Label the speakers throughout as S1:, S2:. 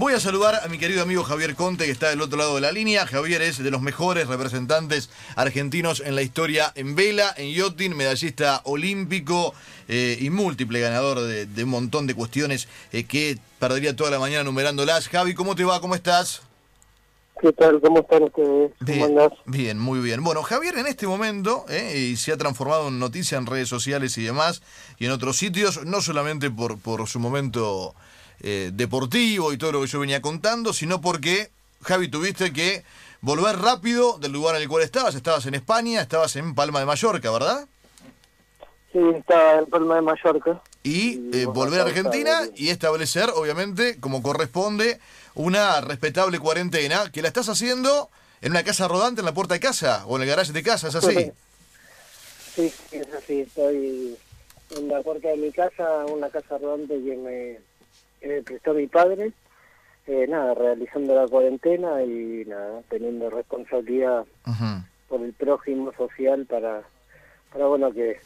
S1: Voy a saludar a mi querido amigo Javier Conte, que está del otro lado de la línea. Javier es de los mejores representantes argentinos en la historia en vela, en yachting, medallista olímpico eh, y múltiple ganador de, un montón de cuestiones eh, que perdería toda la mañana numerándolas. Javi, ¿cómo te va? ¿Cómo estás?
S2: ¿Qué tal? ¿Cómo están ustedes?
S1: Bien, bien, muy bien. Bueno, Javier en este momento eh, se ha transformado en noticia en redes sociales y demás, y en otros sitios, no solamente por, por su momento eh, deportivo y todo lo que yo venía contando, sino porque, Javi, tuviste que volver rápido del lugar en el cual estabas. Estabas en España, estabas en Palma de Mallorca, ¿verdad?
S2: Sí, estaba en Palma de Mallorca.
S1: Y, eh, volver a Argentina y establecer, obviamente, como corresponde, una respetable cuarentena que la estás haciendo en una casa rodante en la puerta de casa o en el garaje de casa, ¿es así?
S2: Sí, es así. Estoy en la puerta de mi casa, una casa rodante que me me prestó mi padre, eh, nada, realizando la cuarentena y nada, teniendo responsabilidad por el prójimo social para, para, bueno, que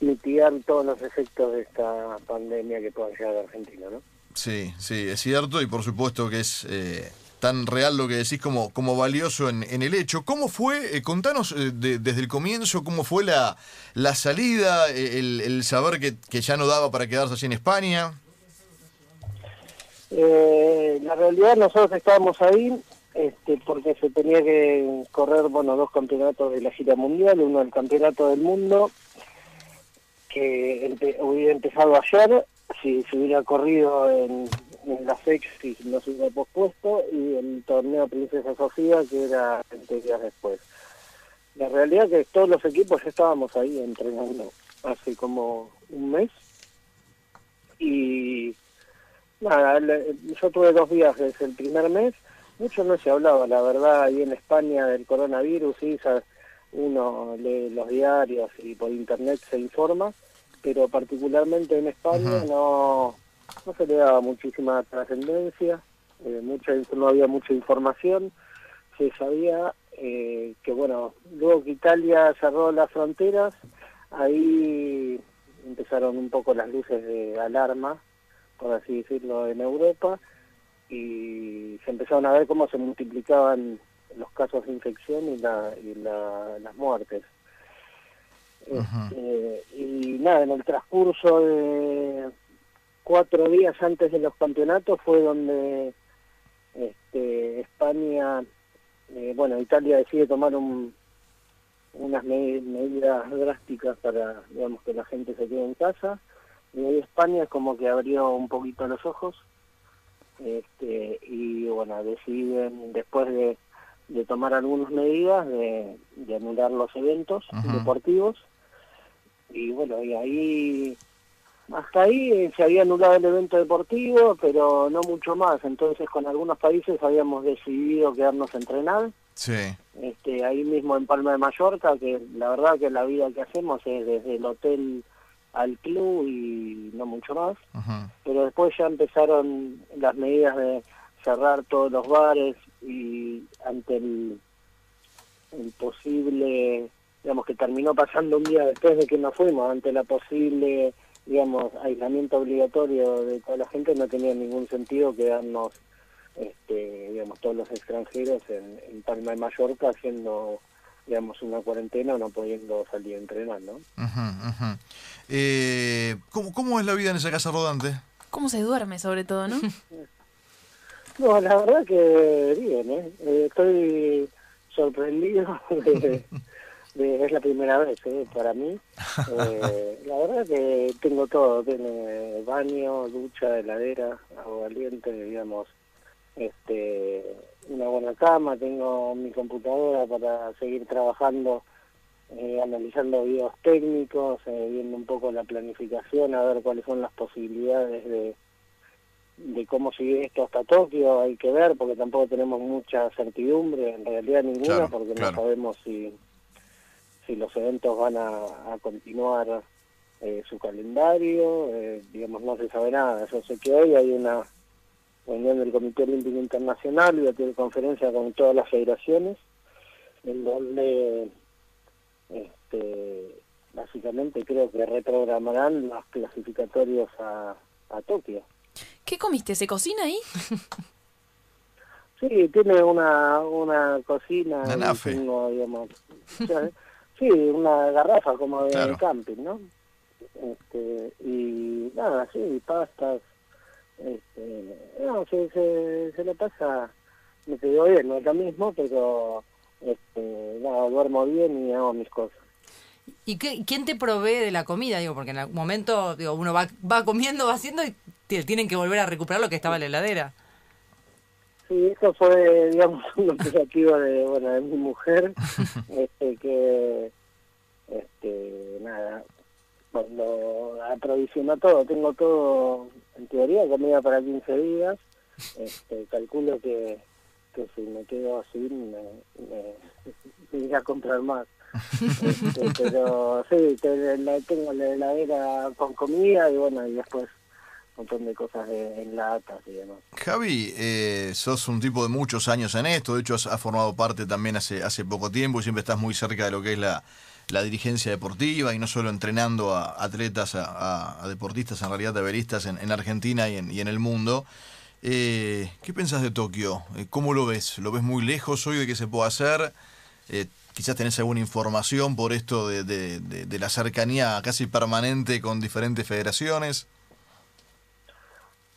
S2: mitigar todos los efectos de esta pandemia que pueda llegar a Argentina, ¿no?
S1: Sí, sí, es cierto y por supuesto que es eh, tan real lo que decís como, como valioso en, en el hecho. ¿Cómo fue, eh, contanos desde el comienzo, cómo fue la, la salida, el, el saber que, que ya no daba para quedarse allí en España?
S2: Eh, la realidad nosotros estábamos ahí este, porque se tenía que correr bueno dos campeonatos de la gira mundial, uno el campeonato del mundo que hubiera empezado ayer si se hubiera corrido en, la fecha si no se hubiera pospuesto y el torneo Princesa Sofía que era 20 días después. La realidad es que todos los equipos ya estábamos ahí entrenando hace como un mes y Nada, yo tuve dos viajes el primer mes, mucho no se hablaba, la verdad, ahí en España del coronavirus, sí, uno lee los diarios y por internet se informa, pero particularmente en España no, no se le daba muchísima trascendencia, eh, mucha, no había mucha información, se sabía eh, que, bueno, luego que Italia cerró las fronteras, ahí empezaron un poco las luces de alarma por así decirlo, en Europa y se empezaron a ver cómo se multiplicaban los casos de infección y, la, y las muertes. Este, y nada, en el transcurso de cuatro días antes de los campeonatos fue donde este, España, eh, bueno, Italia decide tomar un, unas medidas drásticas para, digamos, que la gente se quede en casa y España es como que abrió un poquito los ojos este, y bueno, deciden después de, tomar algunas medidas de, anular los eventos deportivos y bueno, y ahí hasta ahí eh, se había anulado el evento deportivo, pero no mucho más. Entonces, con algunos países habíamos decidido quedarnos a entrenar.
S1: Sí.
S2: Este, ahí mismo en Palma de Mallorca, que la verdad que la vida que hacemos es desde el hotel al club y no mucho más. Pero después ya empezaron las medidas de cerrar todos los bares y ante el, el posible, digamos que terminó pasando un día después de que nos fuimos, ante la posible, digamos, aislamiento obligatorio de toda la gente, no tenía ningún sentido quedarnos, este, digamos, todos los extranjeros en, en Palma de Mallorca haciendo digamos, una cuarentena no pudiendo salir a entrenar, ¿no?
S1: Eh, ¿cómo, ¿Cómo es la vida en esa casa rodante?
S3: ¿Cómo se duerme, sobre todo, no?
S2: no, la verdad que bien, ¿eh? eh estoy sorprendido de, es la primera vez ¿eh? para mí. Eh, la verdad que tengo todo, tiene baño, ducha, heladera, agua caliente, digamos, este una buena cama, tengo mi computadora para seguir trabajando, eh, analizando videos técnicos, eh, viendo un poco la planificación, a ver cuáles son las posibilidades de, de cómo seguir esto hasta Tokio, hay que ver, porque tampoco tenemos mucha certidumbre, en realidad ninguna, porque no sabemos si, si los eventos van a, continuar eh, su calendario, digamos, no se sabe nada, yo sé que hoy hay una reunión del Comité Olímpico Internacional y a tener conferencia con todas las federaciones, en donde este, básicamente creo que reprogramarán los clasificatorios a, a Tokio.
S3: ¿Qué comiste? ¿Se cocina ahí?
S2: Sí, tiene una, una cocina. Tengo, digamos, o sea, sí, una garrafa como de
S1: Claro.
S2: camping, ¿no? Este, y nada, sí, pastas. Este, no, se, se, se le pasa, me quedó bien, no es lo mismo, pero este, nada, duermo bien y hago mis cosas.
S4: ¿Y qué, quién te provee de la comida? Digo, porque en algún momento digo, uno va, va comiendo, va haciendo y te- tienen que volver a recuperar lo que estaba en la heladera.
S2: Sí, eso fue, digamos, un operativo de, bueno, de mi mujer, este, que, este, nada, cuando aprovisionó todo, tengo todo, en teoría, comida para 15 días, este, calculo que, que si me quedo así, me, me, me iré a comprar más. Este, pero sí, tengo la heladera con comida y bueno, y después montón de cosas de, en latas y demás.
S1: Javi, eh, sos un tipo de muchos años en esto, de hecho has, has formado parte también hace, hace poco tiempo y siempre estás muy cerca de lo que es la, la dirigencia deportiva y no solo entrenando a atletas, a, deportistas, en realidad taberistas en, en Argentina y en, y en el mundo. Eh, ¿Qué pensás de Tokio? Eh, ¿Cómo lo ves? ¿Lo ves muy lejos hoy de qué se puede hacer? Eh, quizás tenés alguna información por esto de- de- de la cercanía casi permanente con diferentes federaciones.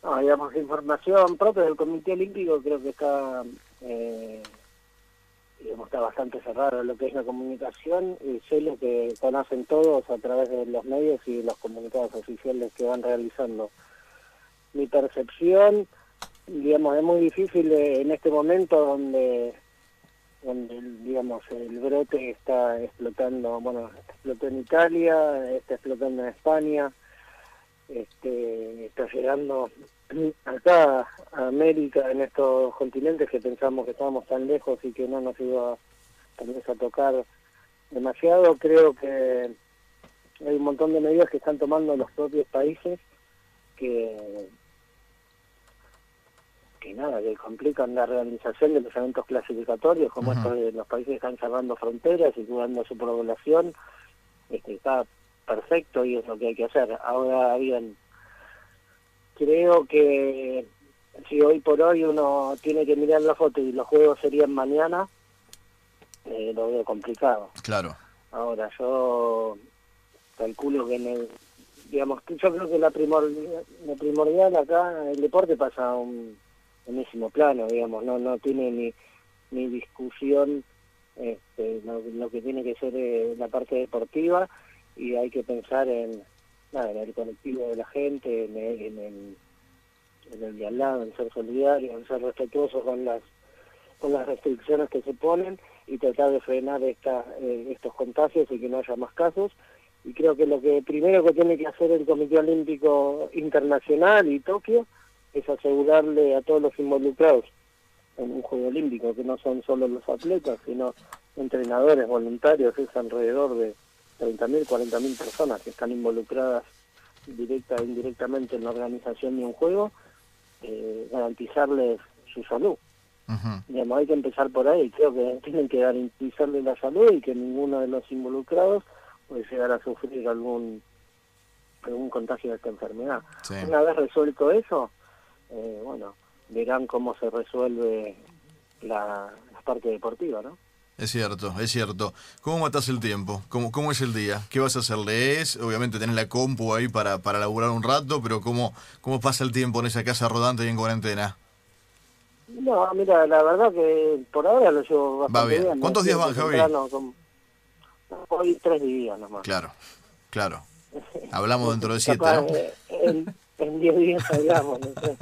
S2: No, digamos, información propia del Comité Olímpico creo que está, eh, digamos, está bastante cerrado lo que es la comunicación y sé lo que conocen todos a través de los medios y los comunicados oficiales que van realizando. Mi percepción, digamos, es muy difícil eh, en este momento donde, donde digamos, el brote está explotando, bueno, explotó en Italia, está explotando en España, este, está llegando acá a América, en estos continentes que pensamos que estábamos tan lejos y que no nos iba tal vez a tocar demasiado, creo que hay un montón de medidas que están tomando los propios países que que nada, que complican la realización de los eventos clasificatorios, como estos de los países que están cerrando fronteras y cuidando su población, este, está perfecto y es lo que hay que hacer. Ahora bien, creo que si hoy por hoy uno tiene que mirar la foto y los juegos serían mañana, eh, lo veo complicado.
S1: Claro.
S2: Ahora, yo calculo que en el, digamos, yo creo que la primordial, la primordial acá, el deporte pasa a un enésimo plano, digamos, no no tiene ni, ni discusión este, lo, lo que tiene que ser eh, la parte deportiva y hay que pensar en, el colectivo de la gente, en el, en el, en de al lado, en ser solidario, en ser respetuoso con las con las restricciones que se ponen y tratar de frenar esta, eh, estos contagios y que no haya más casos. Y creo que lo que primero que tiene que hacer el Comité Olímpico Internacional y Tokio es asegurarle a todos los involucrados en un Juego Olímpico, que no son solo los atletas, sino entrenadores, voluntarios, es alrededor de 30.000, 40.000 personas que están involucradas directa e indirectamente en la organización de un juego, eh, garantizarles su salud.
S1: Ujú.
S2: Digamos, hay que empezar por ahí. Creo que tienen que garantizarle la salud y que ninguno de los involucrados puede llegar a sufrir algún algún contagio de esta enfermedad.
S1: Sí.
S2: Una vez resuelto eso, eh, bueno, verán cómo se resuelve la, la parte deportiva, ¿no?
S1: Es cierto, es cierto. ¿Cómo matas el tiempo? ¿Cómo, ¿Cómo es el día? ¿Qué vas a hacer? ¿Lees? Obviamente tenés la compu ahí para, para laburar un rato, pero ¿cómo, ¿cómo pasa el tiempo en esa casa rodante y en cuarentena?
S2: No, mira, la verdad que por ahora lo llevo bastante
S1: bien. ¿Cuántos días van, Javi?
S2: con- Hoy tres días nomás.
S1: Claro, claro. Hablamos dentro de siete, ¿no?
S2: eh, En, en diez días hablamos, no.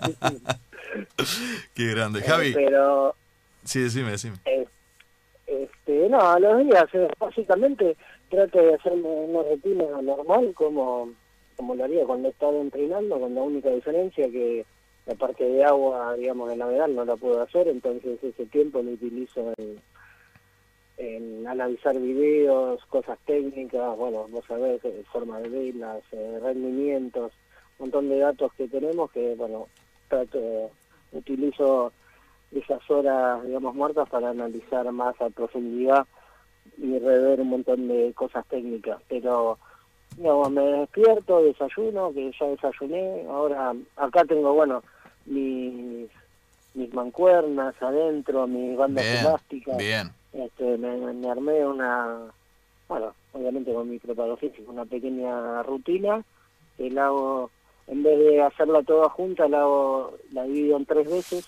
S1: Qué grande.
S2: Eh,
S1: Javi,
S2: Pero,
S1: sí, decime, decime.
S2: eh, no, a los días, eh, básicamente trato de hacerme una rutina normal como, como lo haría cuando estaba entrenando, con la única diferencia que la parte de agua, digamos, de navegar no la puedo hacer, entonces ese tiempo lo utilizo en, analizar videos, cosas técnicas, bueno, vos sabés, eh, forma de velas, eh, rendimientos, un montón de datos que tenemos que, bueno, trato, utilizo esas horas, digamos, muertas para analizar más a profundidad y rever un montón de cosas técnicas. Pero, digamos, me despierto, desayuno, que ya desayuné. Ahora, acá tengo, bueno, mis, mis mancuernas adentro, mis bandas
S1: Bien,
S2: elásticas.
S1: bien.
S2: Este, me, me armé una, bueno, obviamente con mi preparo físico, una pequeña rutina que la hago, en vez de hacerla toda junta, la hago, la divido en tres veces,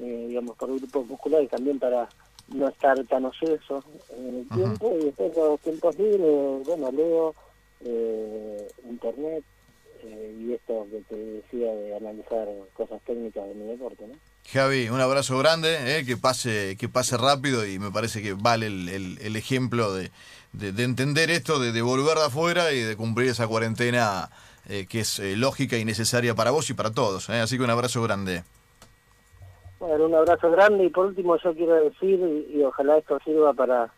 S2: eh, digamos, por grupos musculares también para no estar tan oceso en el tiempo y después los tiempos libres, bueno, leo eh, internet eh, y esto que te decía de analizar cosas técnicas de mi deporte, ¿no?
S1: Javi, un abrazo grande, eh, que pase que pase rápido y me parece que vale el, el- el ejemplo de, de- de entender esto, de, de volver de afuera y de cumplir esa cuarentena eh, que es eh, lógica y necesaria para vos y para todos. eh. Así que un abrazo grande.
S2: Bueno, un abrazo grande y por último yo quiero decir, y, ojalá esto sirva para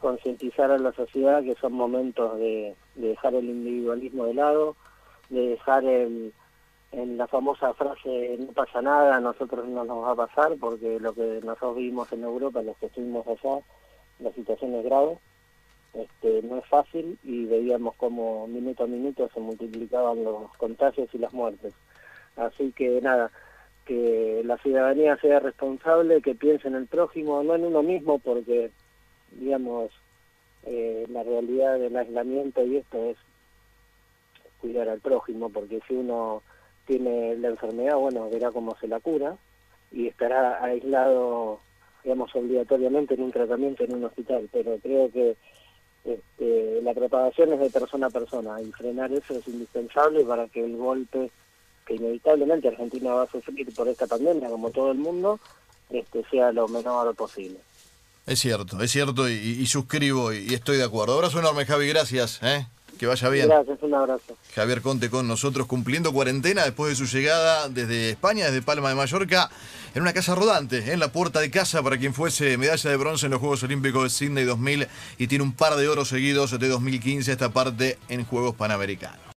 S2: concientizar a la sociedad que son momentos de, de dejar el individualismo de lado, de dejar el, en la famosa frase no pasa nada, nosotros no nos va a pasar, porque lo que nosotros vivimos en Europa, los que estuvimos allá, la situación es grave, este, no es fácil y veíamos como minuto a minuto se multiplicaban los contagios y las muertes. Así que nada, que la ciudadanía sea responsable, que piense en el prójimo, no en uno mismo, porque, digamos, eh, la realidad del aislamiento y esto es cuidar al prójimo, porque si uno tiene la enfermedad, bueno, verá cómo se la cura y estará aislado, digamos, obligatoriamente en un tratamiento en un hospital, pero creo que este, la propagación es de persona a persona y frenar eso es indispensable para que el golpe que inevitablemente Argentina va a sufrir por esta pandemia, como todo el mundo, este, sea lo menor posible.
S1: Es cierto, es cierto y, y suscribo y, y estoy de acuerdo. Abrazo enorme, Javi, gracias. eh. Que vaya bien.
S2: Gracias, un abrazo.
S1: Javier Conte con nosotros cumpliendo cuarentena después de su llegada desde España, desde Palma de Mallorca, en una casa rodante, en la puerta de casa para quien fuese medalla de bronce en los Juegos Olímpicos de Sydney 2000 y tiene un par de oros seguidos de 2015 esta parte en Juegos Panamericanos.